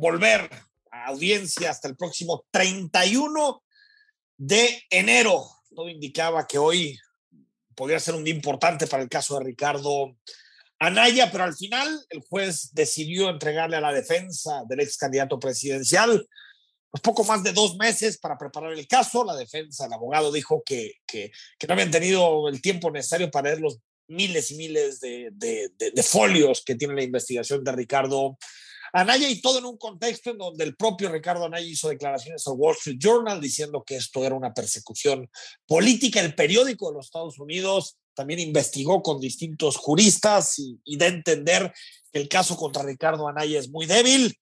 volver a audiencia hasta el próximo 31 de enero. Todo indicaba que hoy podría ser un día importante para el caso de Ricardo Anaya, pero al final el juez decidió entregarle a la defensa del ex candidato presidencial pues poco más de dos meses para preparar el caso. La defensa, el abogado dijo que, que, no habían tenido el tiempo necesario para leer los miles y miles de, de, de, folios que tiene la investigación de Ricardo Anaya y todo en un contexto en donde el propio Ricardo Anaya hizo declaraciones al Wall Street Journal diciendo que esto era una persecución política. El periódico de los Estados Unidos también investigó con distintos juristas y, y de entender que el caso contra Ricardo Anaya es muy débil.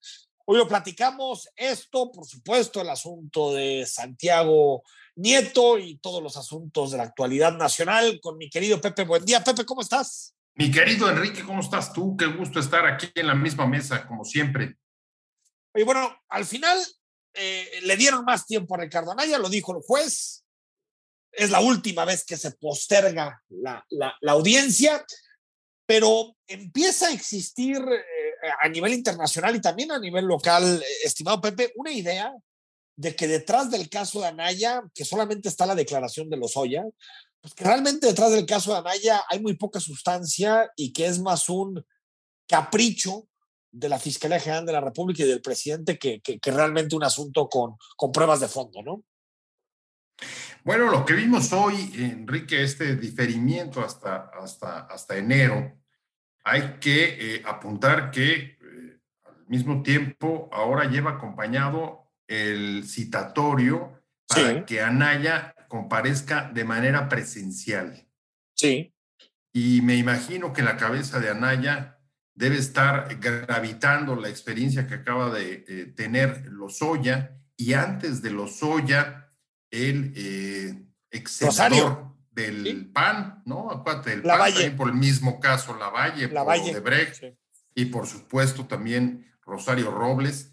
Hoy lo platicamos esto, por supuesto, el asunto de Santiago Nieto y todos los asuntos de la actualidad nacional con mi querido Pepe. Buen día, Pepe, ¿cómo estás? Mi querido Enrique, ¿cómo estás tú? Qué gusto estar aquí en la misma mesa, como siempre. Y bueno, al final eh, le dieron más tiempo a Ricardo Anaya, lo dijo el juez. Es la última vez que se posterga la, la, audiencia, pero empieza a existir eh, a nivel internacional y también a nivel local, estimado Pepe, una idea de que detrás del caso de Anaya, que solamente está la declaración de Lozoya, pues que realmente detrás del caso de Anaya hay muy poca sustancia y que es más un capricho de la Fiscalía General de la República y del presidente que, que, realmente un asunto con, con pruebas de fondo, ¿no? Bueno, lo que vimos hoy, Enrique, este diferimiento hasta, hasta, hasta enero, hay que eh, apuntar que eh, al mismo tiempo ahora lleva acompañado el citatorio para sí. que Anaya comparezca de manera presencial. Sí. Y me imagino que la cabeza de Anaya debe estar gravitando la experiencia que acaba de eh, tener Lozoya y antes de Lozoya, el eh, ex del ¿Sí? PAN, ¿no? Acuérdate, del la PAN Valle. por el mismo caso, La Valle, la por Valle. Odebrecht, Sí. y por supuesto también Rosario Robles,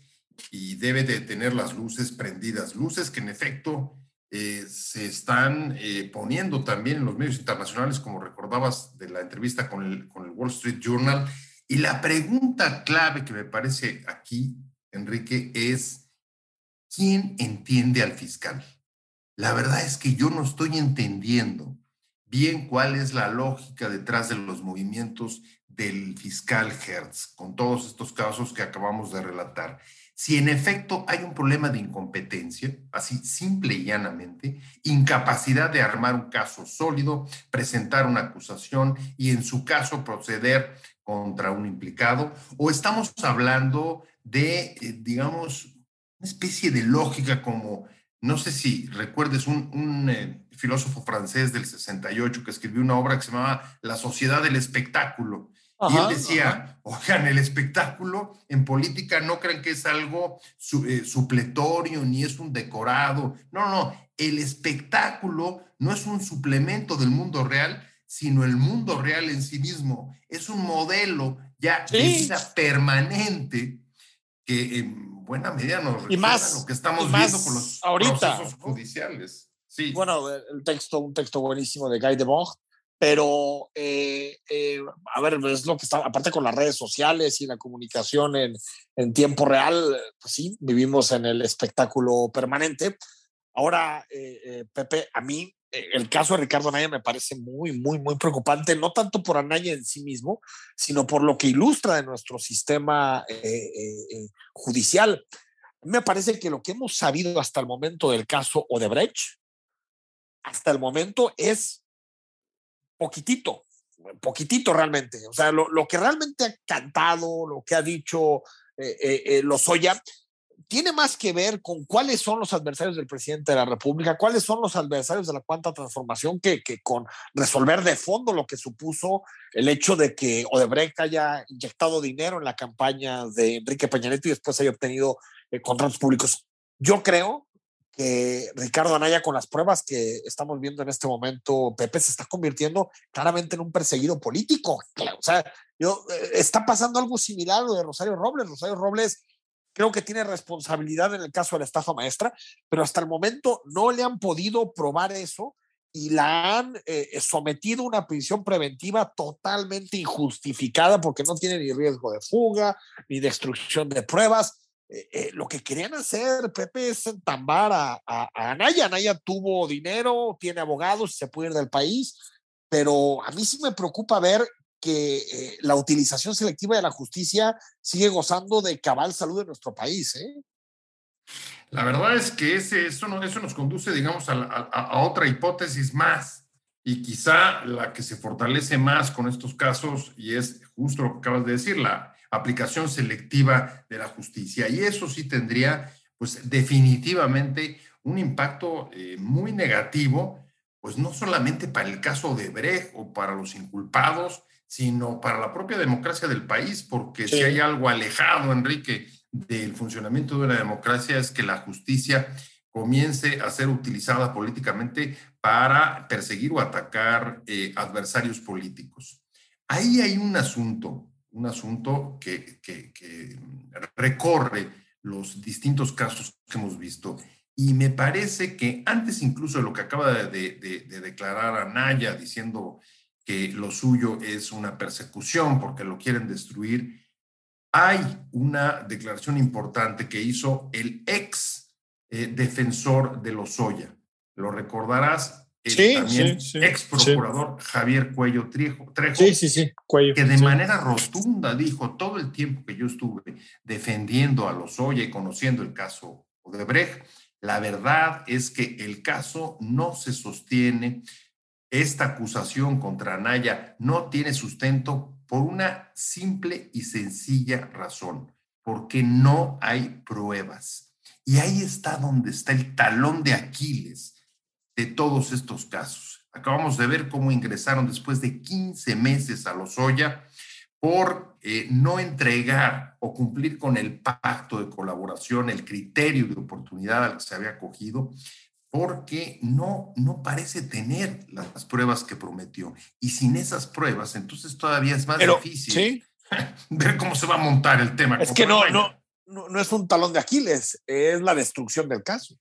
y debe de tener las luces prendidas, luces que en efecto eh, se están eh, poniendo también en los medios internacionales, como recordabas de la entrevista con el, con el Wall Street Journal. Y la pregunta clave que me parece aquí, Enrique, es, ¿quién entiende al fiscal? La verdad es que yo no estoy entendiendo bien cuál es la lógica detrás de los movimientos del fiscal Hertz, con todos estos casos que acabamos de relatar. Si en efecto hay un problema de incompetencia, así simple y llanamente, incapacidad de armar un caso sólido, presentar una acusación y en su caso proceder contra un implicado, o estamos hablando de, eh, digamos, una especie de lógica como, no sé si recuerdes, un, eh, filósofo francés del 68 que escribió una obra que se llamaba La sociedad del espectáculo Ajá, y él decía, ajá. oigan, el espectáculo en política no crean que es algo su, eh, supletorio ni es un decorado. No, no, el espectáculo no es un suplemento del mundo real, sino el mundo real en sí mismo. Es un modelo ya sí. de vida permanente que en buena medida nos y más, lo que estamos viendo con los ahorita, procesos judiciales. Sí. Bueno, el texto, un texto buenísimo de Guy Debord, pero eh, eh, a ver, es lo que está, aparte con las redes sociales y la comunicación en, en tiempo real, pues sí, vivimos en el espectáculo permanente. Ahora, eh, Pepe, a mí el caso de Ricardo Anaya me parece muy, muy, muy preocupante, no tanto por Anaya en sí mismo, sino por lo que ilustra de nuestro sistema judicial. Me parece que lo que hemos sabido hasta el momento del caso Odebrecht, hasta el momento es poquitito, poquitito realmente. O sea, lo, lo que realmente ha cantado, lo que ha dicho eh, eh, Lozoya, tiene más que ver con cuáles son los adversarios del presidente de la República, cuáles son los adversarios de la cuanta transformación que, que con resolver de fondo lo que supuso el hecho de que Odebrecht haya inyectado dinero en la campaña de Enrique Peña Nieto y después haya obtenido eh, contratos públicos. Yo creo que Ricardo Anaya, con las pruebas que estamos viendo en este momento, Pepe se está convirtiendo claramente en un perseguido político. O sea, yo, eh, está pasando algo similar a lo de Rosario Robles. Rosario Robles creo que tiene responsabilidad en el caso de la estafa maestra, pero hasta el momento no le han podido probar eso y la han eh, sometido a una prisión preventiva totalmente injustificada porque no tiene ni riesgo de fuga ni destrucción de pruebas. Eh, eh, lo que querían hacer, Pepe, es entambar a, a, a, Anaya. Anaya tuvo dinero, tiene abogados, se puede ir del país, pero a mí sí me preocupa ver que eh, la utilización selectiva de la justicia sigue gozando de cabal salud en nuestro país. La verdad es que ese, eso, no, eso nos conduce, digamos, a, a, otra hipótesis más y quizá la que se fortalece más con estos casos y es justo lo que acabas de decir, la aplicación selectiva de la justicia. Y eso sí tendría, pues definitivamente un impacto eh, muy negativo, pues no solamente para el caso de Brecht o para los inculpados, sino para la propia democracia del país, porque sí. si hay algo alejado, Enrique, del funcionamiento de una democracia es que la justicia comience a ser utilizada políticamente para perseguir o atacar eh, adversarios políticos. Ahí hay un asunto, un asunto que, recorre los distintos casos que hemos visto. Y me parece que antes incluso de lo que acaba de declarar Anaya diciendo que lo suyo es una persecución porque lo quieren destruir, hay una declaración importante que hizo el ex eh, defensor de Lozoya. Lo recordarás, el sí, también sí, sí, ex procurador Javier Cuello Trejo, Trejo sí, sí, sí, Cuello, que de manera rotunda dijo todo el tiempo que yo estuve defendiendo a Lozoya y conociendo el caso Odebrecht, la verdad es que el caso no se sostiene. Esta acusación contra Anaya no tiene sustento por una simple y sencilla razón, porque no hay pruebas. Y ahí está donde está el talón de Aquiles de todos estos casos. Acabamos de ver cómo ingresaron después de 15 meses a Lozoya por eh, no entregar o cumplir con el pacto de colaboración, el criterio de oportunidad al que se había acogido, porque no, no parece tener las pruebas que prometió. Y sin esas pruebas, entonces todavía es más Pero, difícil ¿sí? ver cómo se va a montar el tema. Es que no, no, no, no, es un talón de Aquiles, es la destrucción del caso.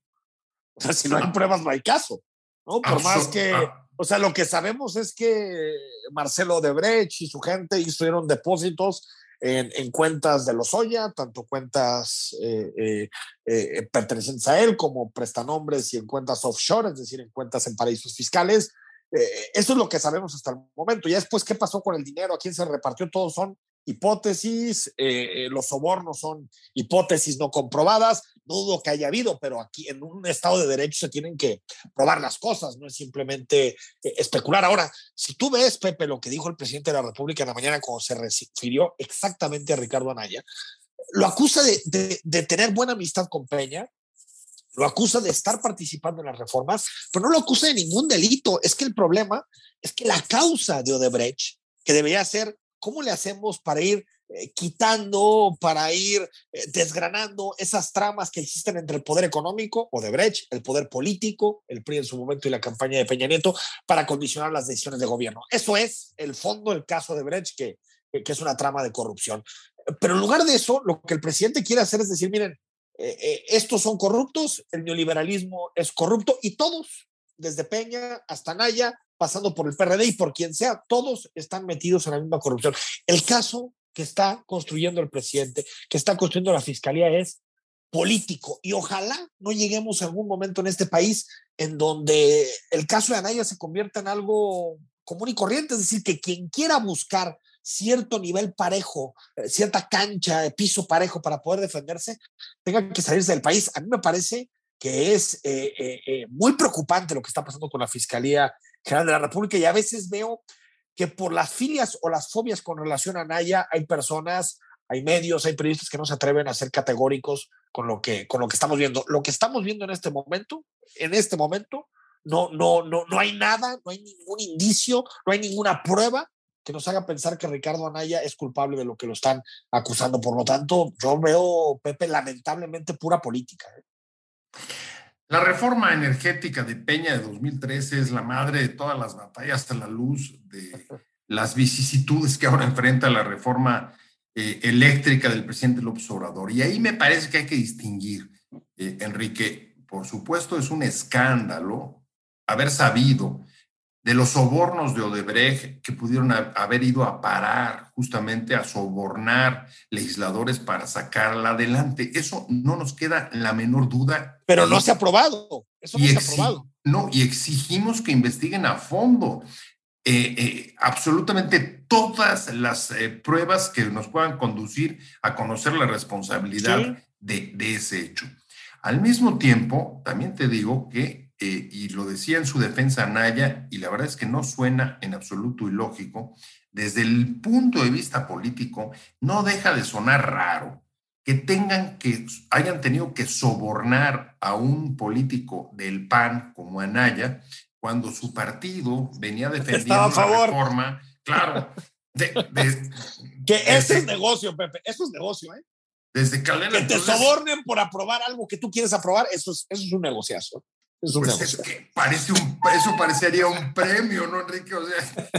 O sea, si no hay pruebas, no hay caso. ¿no? Por más que, o sea, lo que sabemos es que Marcelo Debrecht y su gente hicieron depósitos en, en, cuentas de Lozoya, tanto cuentas eh, eh, eh, pertenecientes a él como prestanombres y en cuentas offshore, es decir, en cuentas en paraísos fiscales. eso es lo que sabemos hasta el momento. Ya después, ¿qué pasó con el dinero? ¿A quién se repartió? Todos son hipótesis, eh, los sobornos son hipótesis no comprobadas, no dudo que haya habido, pero aquí en un Estado de Derecho se tienen que probar las cosas, no es simplemente eh, especular. Ahora, si tú ves, Pepe, lo que dijo el presidente de la República en la mañana cuando se refirió exactamente a Ricardo Anaya, lo acusa de tener buena amistad con Peña, lo acusa de estar participando en las reformas, pero no lo acusa de ningún delito. Es que el problema es que la causa de Odebrecht, que debería ser ¿cómo le hacemos para ir eh, quitando, para ir eh, desgranando esas tramas que existen entre el poder económico o de Brecht, el poder político, el PRI en su momento y la campaña de Peña Nieto, para condicionar las decisiones de gobierno? Eso es el fondo del caso de Brecht, que, que es una trama de corrupción. Pero en lugar de eso, lo que el presidente quiere hacer es decir, miren, eh, eh, estos son corruptos, el neoliberalismo es corrupto y todos, desde Peña hasta Naya, pasando por el PRD y por quien sea, todos están metidos en la misma corrupción. El caso que está construyendo el presidente, que está construyendo la fiscalía es político y ojalá no lleguemos a algún momento en este país en donde el caso de Anaya se convierta en algo común y corriente, es decir, que quien quiera buscar cierto nivel parejo, eh, cierta cancha, de piso parejo para poder defenderse, tenga que salirse del país. A mí me parece que es eh, eh, muy preocupante lo que está pasando con la Fiscalía General de la República y a veces veo que por las filias o las fobias con relación a Naya hay personas hay medios, hay periodistas que no se atreven a ser categóricos con lo que, con lo que estamos viendo. Lo que estamos viendo en este momento, en este momento, no, no, no, no hay nada, no hay ningún indicio, no hay ninguna prueba que nos haga pensar que Ricardo Anaya es culpable de lo que lo están acusando. Por lo tanto, yo veo, Pepe, lamentablemente pura política. ¿eh? La reforma energética de Peña de 2013 es la madre de todas las batallas a la luz de las vicisitudes que ahora enfrenta la reforma eh, eléctrica del presidente López Obrador. Y ahí me parece que hay que distinguir, eh, Enrique, por supuesto es un escándalo haber sabido de los sobornos de Odebrecht que pudieron haber ido a parar justamente a sobornar legisladores para sacarla adelante. Eso no nos queda la menor duda. Pero no se ha aprobado. Eso no se ha aprobado. No, y exigimos que investiguen a fondo. Eh, eh, absolutamente todas las eh, pruebas que nos puedan conducir a conocer la responsabilidad de, de, ese hecho. Al mismo tiempo, también te digo que eh, y lo decía en su defensa Naya, y la verdad es que no suena en absoluto ilógico, desde el punto de vista político, no deja de sonar raro que tengan que, hayan tenido que sobornar a un político del PAN como Anaya, cuando su partido venía defendiendo la reforma, claro. que ese es negocio, Pepe, eso es negocio, ¿eh? Desde Que te sobornen por aprobar algo que tú quieres aprobar, eso es, eso es un negociazo. Pues es que parece un, eso parecería un premio, ¿no, Enrique? O sea,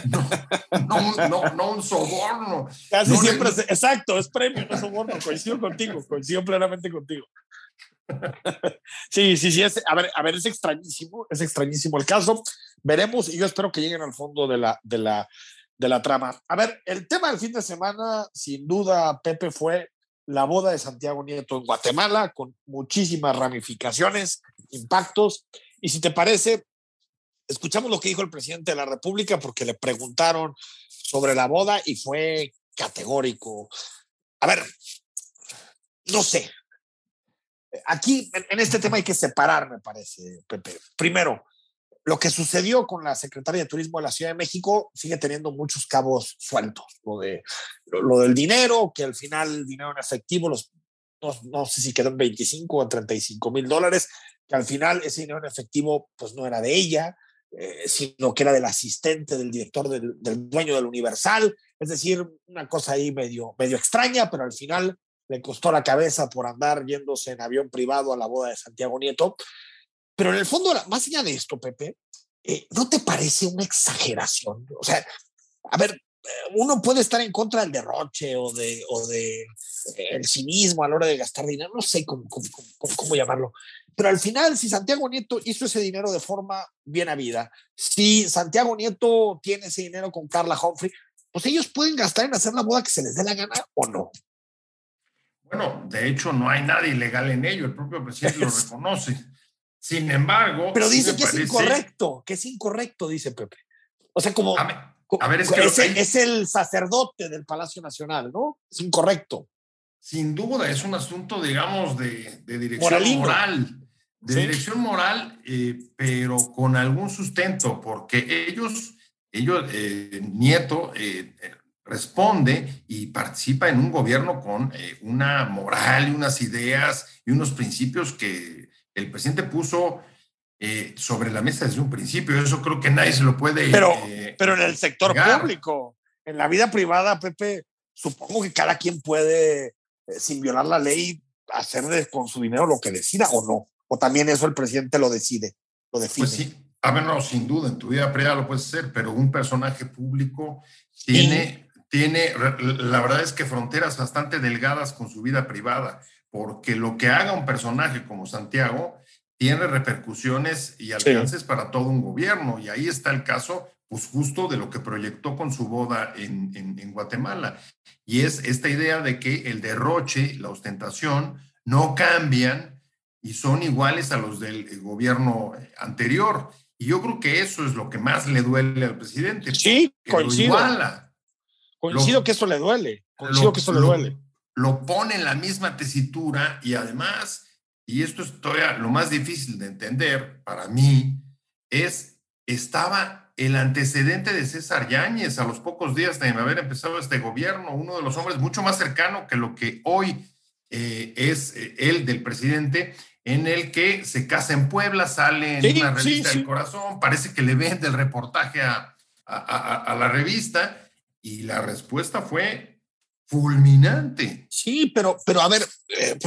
no, un soborno. Casi siempre, es, exacto, es premio, no soborno. Coincido contigo, coincido plenamente contigo. Sí, sí, sí, es, a ver, a ver, es extrañísimo, es extrañísimo el caso. Veremos y yo espero que lleguen al fondo de la, de la, de la trama. A ver, el tema del fin de semana, sin duda, Pepe, fue la boda de Santiago Nieto en Guatemala, con muchísimas ramificaciones, impactos. Y si te parece, escuchamos lo que dijo el presidente de la República porque le preguntaron sobre la boda y fue categórico. A ver, no sé. Aquí, en este tema hay que separar, me parece, Pepe. Primero, lo que sucedió con la secretaria de Turismo de la Ciudad de México sigue teniendo muchos cabos sueltos. Lo, de, lo, del dinero, que al final el dinero en efectivo, los, no, sé si quedan 25 o 35 mil dólares, que al final ese dinero en efectivo pues no era de ella, eh, sino que era del asistente del director del, dueño del Universal. Es decir, una cosa ahí medio, medio extraña, pero al final le costó la cabeza por andar yéndose en avión privado a la boda de Santiago Nieto. Pero en el fondo, más allá de esto, Pepe, eh, ¿no te parece una exageración? O sea, a ver, uno puede estar en contra del derroche o de, o de el cinismo a la hora de gastar dinero, no sé cómo, cómo, cómo, llamarlo. Pero al final, si Santiago Nieto hizo ese dinero de forma bien habida, si Santiago Nieto tiene ese dinero con Carla Humphrey, pues ellos pueden gastar en hacer la boda que se les dé la gana o no. Bueno, de hecho no hay nada ilegal en ello, el propio presidente lo reconoce. Sin embargo. Pero dice que es incorrecto, que es incorrecto, dice Pepe. O sea, como. A ver, es, que es, el sacerdote del Palacio Nacional, ¿no? Es incorrecto. Sin duda, es un asunto, digamos, de, dirección moral. De dirección moral, eh, pero con algún sustento, porque ellos, ellos, eh, Nieto, eh, responde y participa en un gobierno con una moral y unas ideas y unos principios que el presidente puso eh, sobre la mesa desde un principio. Eso creo que nadie se lo puede. Pero, eh, pero en el sector público, en la vida privada, Pepe, supongo que cada quien puede, eh, sin violar la ley, hacer con su dinero lo que decida o no. O también eso el presidente lo decide, lo define. Pues sí, a ver, no, sin duda, en tu vida privada lo puedes hacer, pero un personaje público tiene, tiene, la verdad es que fronteras bastante delgadas con su vida privada porque lo que haga un personaje como Santiago tiene repercusiones y alcances para todo un gobierno. Y ahí está el caso, pues justo de lo que proyectó con su boda en, en, Guatemala. Y es esta idea de que el derroche, la ostentación, no cambian y son iguales a los del gobierno anterior. Y yo creo que eso es lo que más le duele al presidente. Sí, coincido. Coincido que eso le duele. Coincido que eso le duele lo pone en la misma tesitura y además, y esto es todavía lo más difícil de entender para mí, es, estaba el antecedente de César Yáñez a los pocos días de haber empezado este gobierno, uno de los hombres mucho más cercano que lo que hoy eh, es eh, el del presidente, en el que se casa en Puebla, sale en una revista del corazón, parece que le vende el reportaje a, a, la revista y la respuesta fue fulminante. Sí, pero, pero a ver, eh,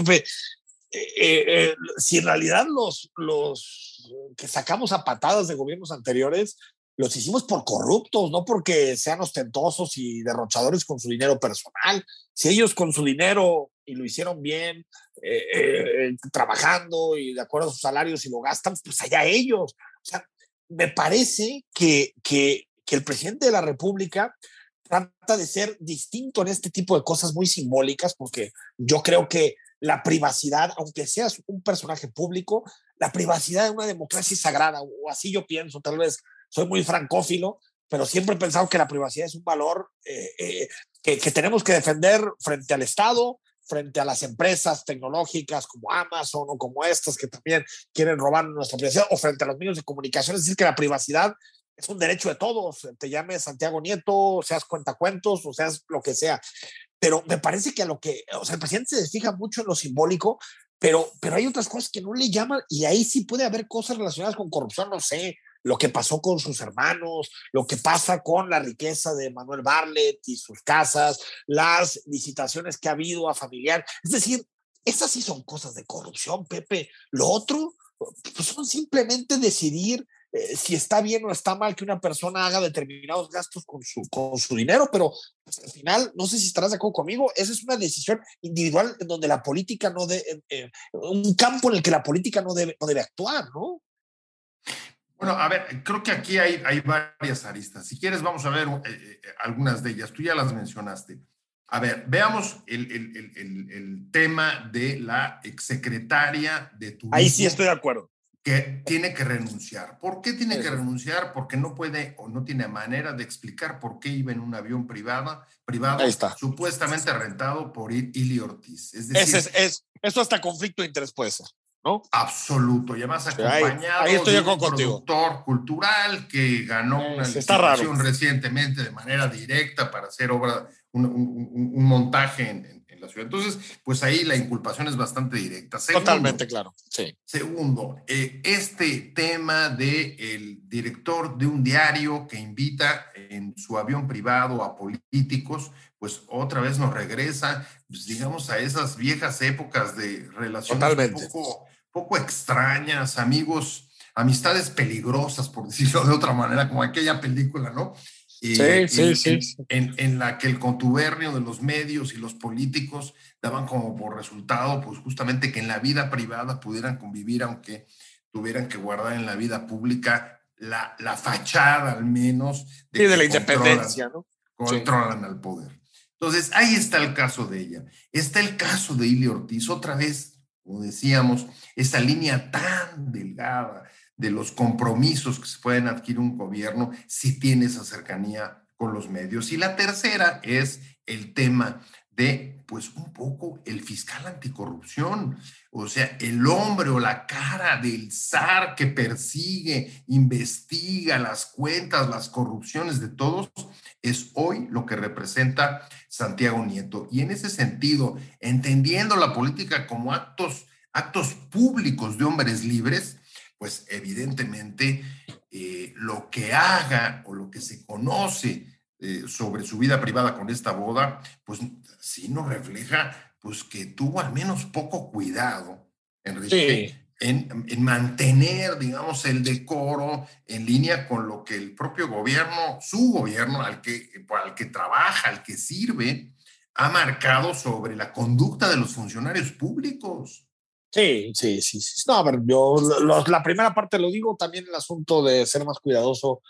si en realidad los, los que sacamos a patadas de gobiernos anteriores los hicimos por corruptos, no porque sean ostentosos y derrochadores con su dinero personal. Si ellos con su dinero y lo hicieron bien, eh, eh, trabajando y de acuerdo a sus salarios y lo gastan, pues allá ellos. O sea, me parece que, que, que el presidente de la República trata de ser distinto en este tipo de cosas muy simbólicas, porque yo creo que la privacidad, aunque seas un personaje público, la privacidad de una democracia sagrada, o así yo pienso, tal vez soy muy francófilo, pero siempre he pensado que la privacidad es un valor eh, eh, que, que, tenemos que defender frente al Estado, frente a las empresas tecnológicas como Amazon o como estas que también quieren robar nuestra privacidad, o frente a los medios de comunicación. Es decir, que la privacidad es un derecho de todos, te llames Santiago Nieto, seas cuentacuentos o seas lo que sea. Pero me parece que a lo que, o sea, el presidente se fija mucho en lo simbólico, pero, pero hay otras cosas que no le llaman y ahí sí puede haber cosas relacionadas con corrupción, no sé, lo que pasó con sus hermanos, lo que pasa con la riqueza de Manuel Barlet y sus casas, las licitaciones que ha habido a familiar. Es decir, esas sí son cosas de corrupción, Pepe. Lo otro, pues son simplemente decidir eh, si está bien o está mal que una persona haga determinados gastos con su, con su dinero, pero pues, al final, no sé si estarás de acuerdo conmigo, esa es una decisión individual en donde la política no debe, eh, un campo en el que la política no debe, no debe actuar, ¿no? Bueno, a ver, creo que aquí hay, hay varias aristas. Si quieres, vamos a ver eh, eh, algunas de ellas. Tú ya las mencionaste. A ver, veamos el, el, el, el, tema de la exsecretaria de turismo. Ahí sí estoy de acuerdo. Que tiene que renunciar. ¿Por qué tiene que renunciar? Porque no puede o no tiene manera de explicar por qué iba en un avión privado, privado supuestamente rentado por Ili Ortiz. Es decir, es, es, eso hasta conflicto de interés puede ser. Absoluto, y además acompañado de un productor cultural que ganó una licitación recientemente de manera directa para hacer obra, un, montaje en, la ciudad. Entonces, pues ahí la inculpación es bastante directa. Totalmente claro, sí. Segundo, eh, este tema de el director de un diario que invita en su avión privado a políticos, pues otra vez nos regresa, pues, digamos, a esas viejas épocas de relaciones un poco poco extrañas, amigos, amistades peligrosas, por decirlo de otra manera, como aquella película, ¿no? Eh, sí, sí, sí. En, la que el contubernio de los medios y los políticos daban como por resultado, pues justamente que en la vida privada pudieran convivir, aunque tuvieran que guardar en la vida pública la, la fachada al menos de, de la independencia, ¿no? Controlan al poder. Entonces, ahí está el caso de ella. Está el caso de Ili Ortiz, otra vez como decíamos, esa línea tan delgada de los compromisos que se pueden adquirir un gobierno si tiene esa cercanía con los medios. Y la tercera es el tema de, pues, un poco el fiscal anticorrupción, o sea, el hombre o la cara del zar que persigue, investiga las cuentas, las corrupciones de todos, es hoy lo que representa Santiago Nieto. Y en ese sentido, entendiendo la política como actos, actos públicos de hombres libres, pues evidentemente eh, lo que haga o lo que se conoce eh, sobre su vida privada con esta boda, pues sí nos refleja pues que tuvo al menos poco cuidado, Enrique, en, mantener, digamos, el decoro en línea con lo que el propio gobierno, su gobierno, al que, al que trabaja, al que sirve, ha marcado sobre la conducta de los funcionarios públicos. Sí, sí, sí. sí. No, a ver, yo la primera parte lo digo, también el asunto de ser más cuidadoso.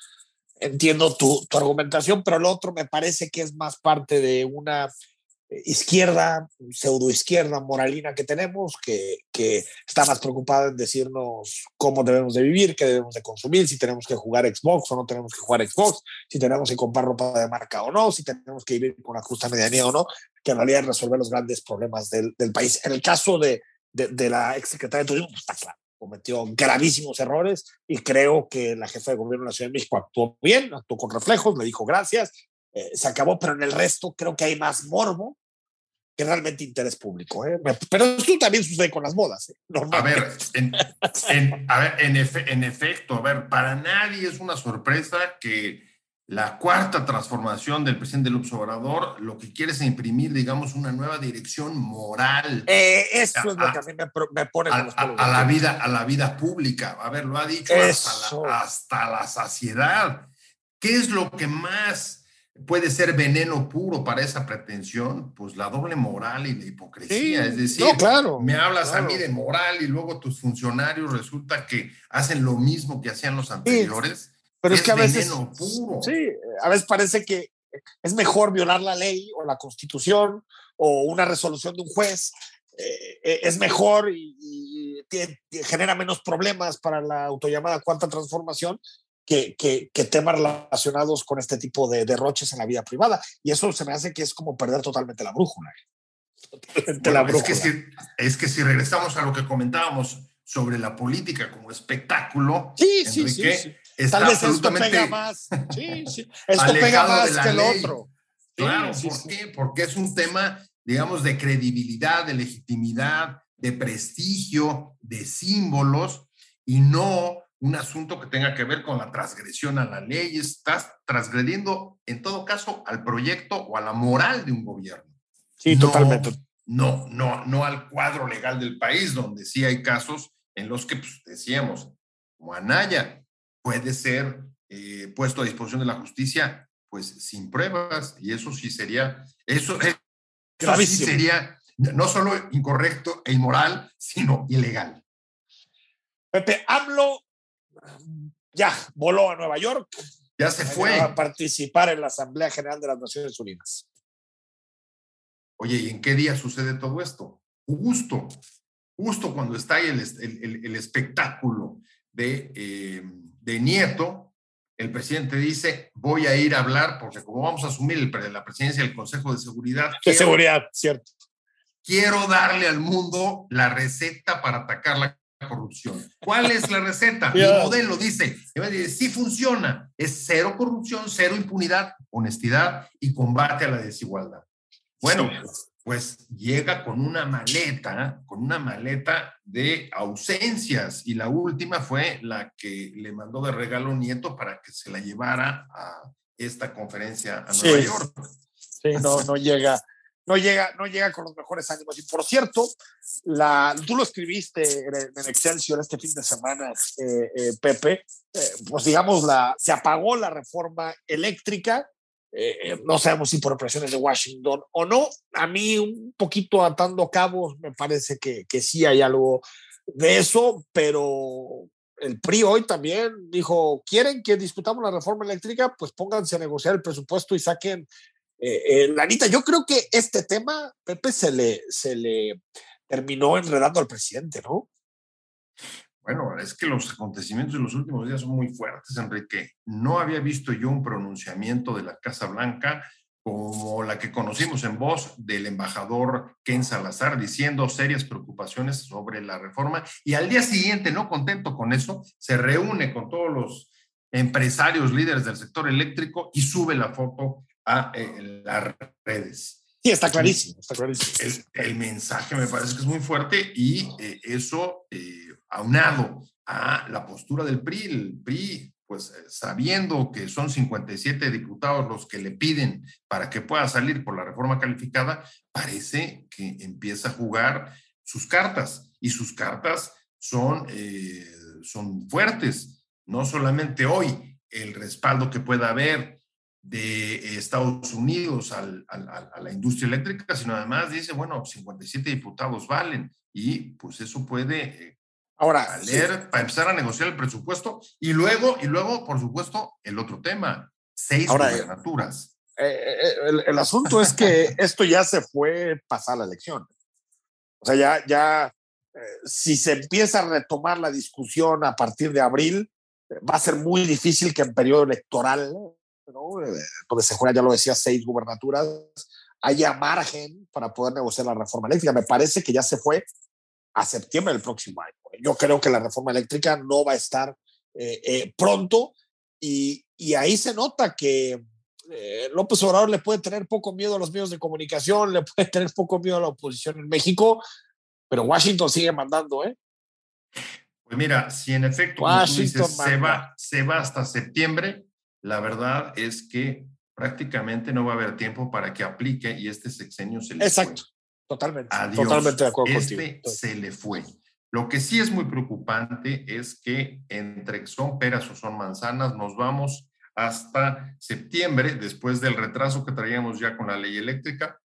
Entiendo tu, tu argumentación, pero lo otro me parece que es más parte de una izquierda, pseudo izquierda moralina que tenemos, que, que, está más preocupada en decirnos cómo debemos de vivir, qué debemos de consumir, si tenemos que jugar Xbox o no tenemos que jugar Xbox, si tenemos que comprar ropa de marca o no, si tenemos que vivir con una justa medianía o no, que en realidad resolver los grandes problemas del, del país. En el caso de, de, de la exsecretaria de Turismo, pues está claro. cometió gravísimos errores y creo que la jefa de gobierno de la Ciudad de México actuó bien, actuó con reflejos, le dijo gracias, eh, se acabó, pero en el resto creo que hay más morbo que realmente interés público. ¿eh? Pero esto también sucede con las bodas. ¿eh? A ver, en, en, a ver en, efe, en efecto, a ver, para nadie es una sorpresa que la cuarta transformación del presidente López Obrador lo que quiere es imprimir, digamos, una nueva dirección moral. Eh, eso a, es lo que a mí me, me pone a, la vida, a la vida pública. A ver, lo ha dicho hasta la, hasta la saciedad. ¿Qué es lo que más puede ser veneno puro para esa pretensión, pues la doble moral y la hipocresía. Sí, es decir, no, claro, me hablas claro. a mí de moral y luego tus funcionarios resulta que hacen lo mismo que hacían los anteriores. Sí, pero es, es, que a veces. Puro. Sí, a veces parece que es mejor violar la ley o la constitución o una resolución de un juez. Eh, es mejor y, y, y genera menos problemas para la autollamada cuarta transformación que, que, que, temas relacionados con este tipo de derroches en la vida privada. Y eso se me hace que es como perder totalmente la brújula. Totalmente bueno, la brújula. Es, que si, es que si regresamos a lo que comentábamos sobre la política como espectáculo, sí, sí, Enrique, sí, sí. Está Tal vez esto pega más. Sí, sí. Esto pega más que el otro. Claro, sí, ¿por qué? Porque es un tema, digamos, de credibilidad, de legitimidad, de prestigio, de símbolos y no un asunto que tenga que ver con la transgresión a la ley, estás transgrediendo en todo caso al proyecto o a la moral de un gobierno. Sí, no, totalmente. No, no, no al cuadro legal del país, donde sí hay casos en los que pues, decíamos, como Anaya puede ser eh, puesto a disposición de la justicia, pues sin pruebas, y eso sí sería, eso, eso sí sería no solo incorrecto e inmoral, sino ilegal. Pepe, hablo ya voló a Nueva York. Ya se fue. A participar en la Asamblea General de las Naciones Unidas. Oye, ¿y en qué día sucede todo esto? Justo, justo cuando está ahí el, el, el espectáculo de, eh, de, Nieto, el presidente dice, voy a ir a hablar, porque como vamos a asumir la presidencia del Consejo de Seguridad. De quiero, seguridad, cierto. Quiero darle al mundo la receta para atacar la corrupción. ¿Cuál es la receta? Mi modelo dice, sí funciona, es cero corrupción, cero impunidad, honestidad y combate a la desigualdad. Bueno, pues llega con una maleta, con una maleta de ausencias y la última fue la que le mandó de regalo Nieto para que se la llevara a esta conferencia a Nueva sí. York. Sí, no, no llega no llega, no llega con los mejores ánimos. Y por cierto, la, tú lo escribiste en, en Excelsior este fin de semana, eh, eh, Pepe, eh, pues digamos, la, se apagó la reforma eléctrica. Eh, no sabemos si por presiones de Washington o no. A mí, un poquito atando cabos, me parece que, que sí hay algo de eso, pero el PRI hoy también dijo, ¿quieren que discutamos la reforma eléctrica? Pues pónganse a negociar el presupuesto y saquen eh, eh, Lanita, yo creo que este tema, Pepe, se le, se le terminó enredando al presidente, ¿no? Bueno, es que los acontecimientos de los últimos días son muy fuertes, Enrique. No había visto yo un pronunciamiento de la Casa Blanca como la que conocimos en voz del embajador Ken Salazar diciendo serias preocupaciones sobre la reforma y al día siguiente, no contento con eso, se reúne con todos los empresarios líderes del sector eléctrico y sube la foto a eh, las redes. Sí, está clarísimo, está clarísimo. El, el, mensaje me parece que es muy fuerte y eh, eso eh, aunado a la postura del PRI, el PRI, pues sabiendo que son 57 diputados los que le piden para que pueda salir por la reforma calificada, parece que empieza a jugar sus cartas. Y sus cartas son, son fuertes, no solamente hoy, el respaldo que pueda haber de Estados Unidos a la industria eléctrica, sino además dice, bueno, 57 diputados valen. Y pues eso puede eh, Ahora, valer sí. para empezar a negociar el presupuesto y luego, y luego, por supuesto, el otro tema, seis Ahora, gubernaturas. Eh, el, el, asunto es que esto ya se fue pasar la elección. O sea, ya, ya eh, si se empieza a retomar la discusión a partir de abril, va a ser muy difícil que en periodo electoral ¿no? Eh, donde se juega, ya lo decía, seis gubernaturas, haya margen para poder negociar la reforma eléctrica. Me parece que ya se fue a septiembre del próximo año. Yo creo que la reforma eléctrica no va a estar eh, eh, pronto y, y, ahí se nota que eh, López Obrador le puede tener poco miedo a los medios de comunicación, le puede tener poco miedo a la oposición en México, pero Washington sigue mandando, ¿eh? Pues mira, si en efecto dices, se, va, se va hasta septiembre, la verdad es que prácticamente no va a haber tiempo para que aplique y este sexenio se le Exacto, totalmente. Totalmente de acuerdo este se le fue. Lo que sí es muy preocupante es que entre son peras o son manzanas, nos vamos hasta septiembre, después del retraso que traíamos ya con la ley eléctrica,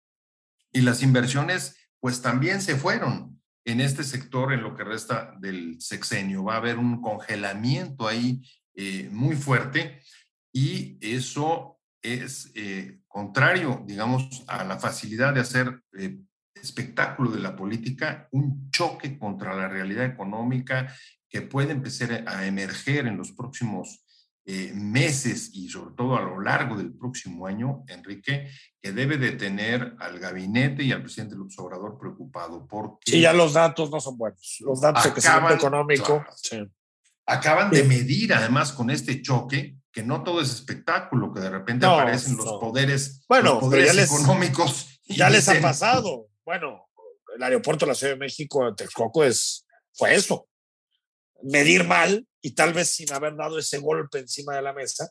y las inversiones pues también se fueron en este sector en lo que resta del sexenio. Va a haber un congelamiento ahí eh, muy fuerte y eso es eh, contrario, digamos, a la facilidad de hacer eh, espectáculo de la política, un choque contra la realidad económica que puede empezar a emerger en los próximos meses y sobre todo a lo largo del próximo año, Enrique, que debe de tener al gabinete y al presidente López Obrador preocupado porque... Sí, ya los datos no son buenos. Los datos de crecimiento económico... Acaban de medir además con este choque que no todo es espectáculo, que de repente aparecen los poderes, bueno, los poderes les, económicos. Ya les ha pasado. Bueno, el aeropuerto de la Ciudad de México, Texcoco, es, fue eso. Medir mal y tal vez sin haber dado ese golpe encima de la mesa,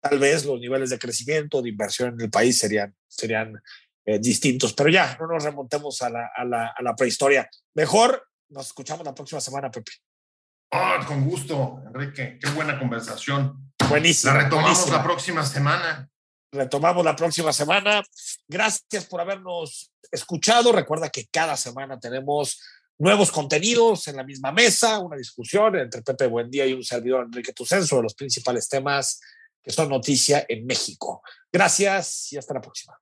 tal vez los niveles de crecimiento, de inversión en el país serían, serían eh, distintos. Pero ya, no nos remontemos a la, a, la, a la, prehistoria. Mejor nos escuchamos la próxima semana, Pepe. Oh, con gusto, Enrique. Qué buena conversación. Buenísimo. La retomamos buenísimo. la próxima semana. Retomamos la próxima semana. Gracias por habernos escuchado. Recuerda que cada semana tenemos nuevos contenidos en la misma mesa, una discusión entre Pepe Buendía y un servidor Enrique Tucen sobre los principales temas que son noticia en México. Gracias y hasta la próxima.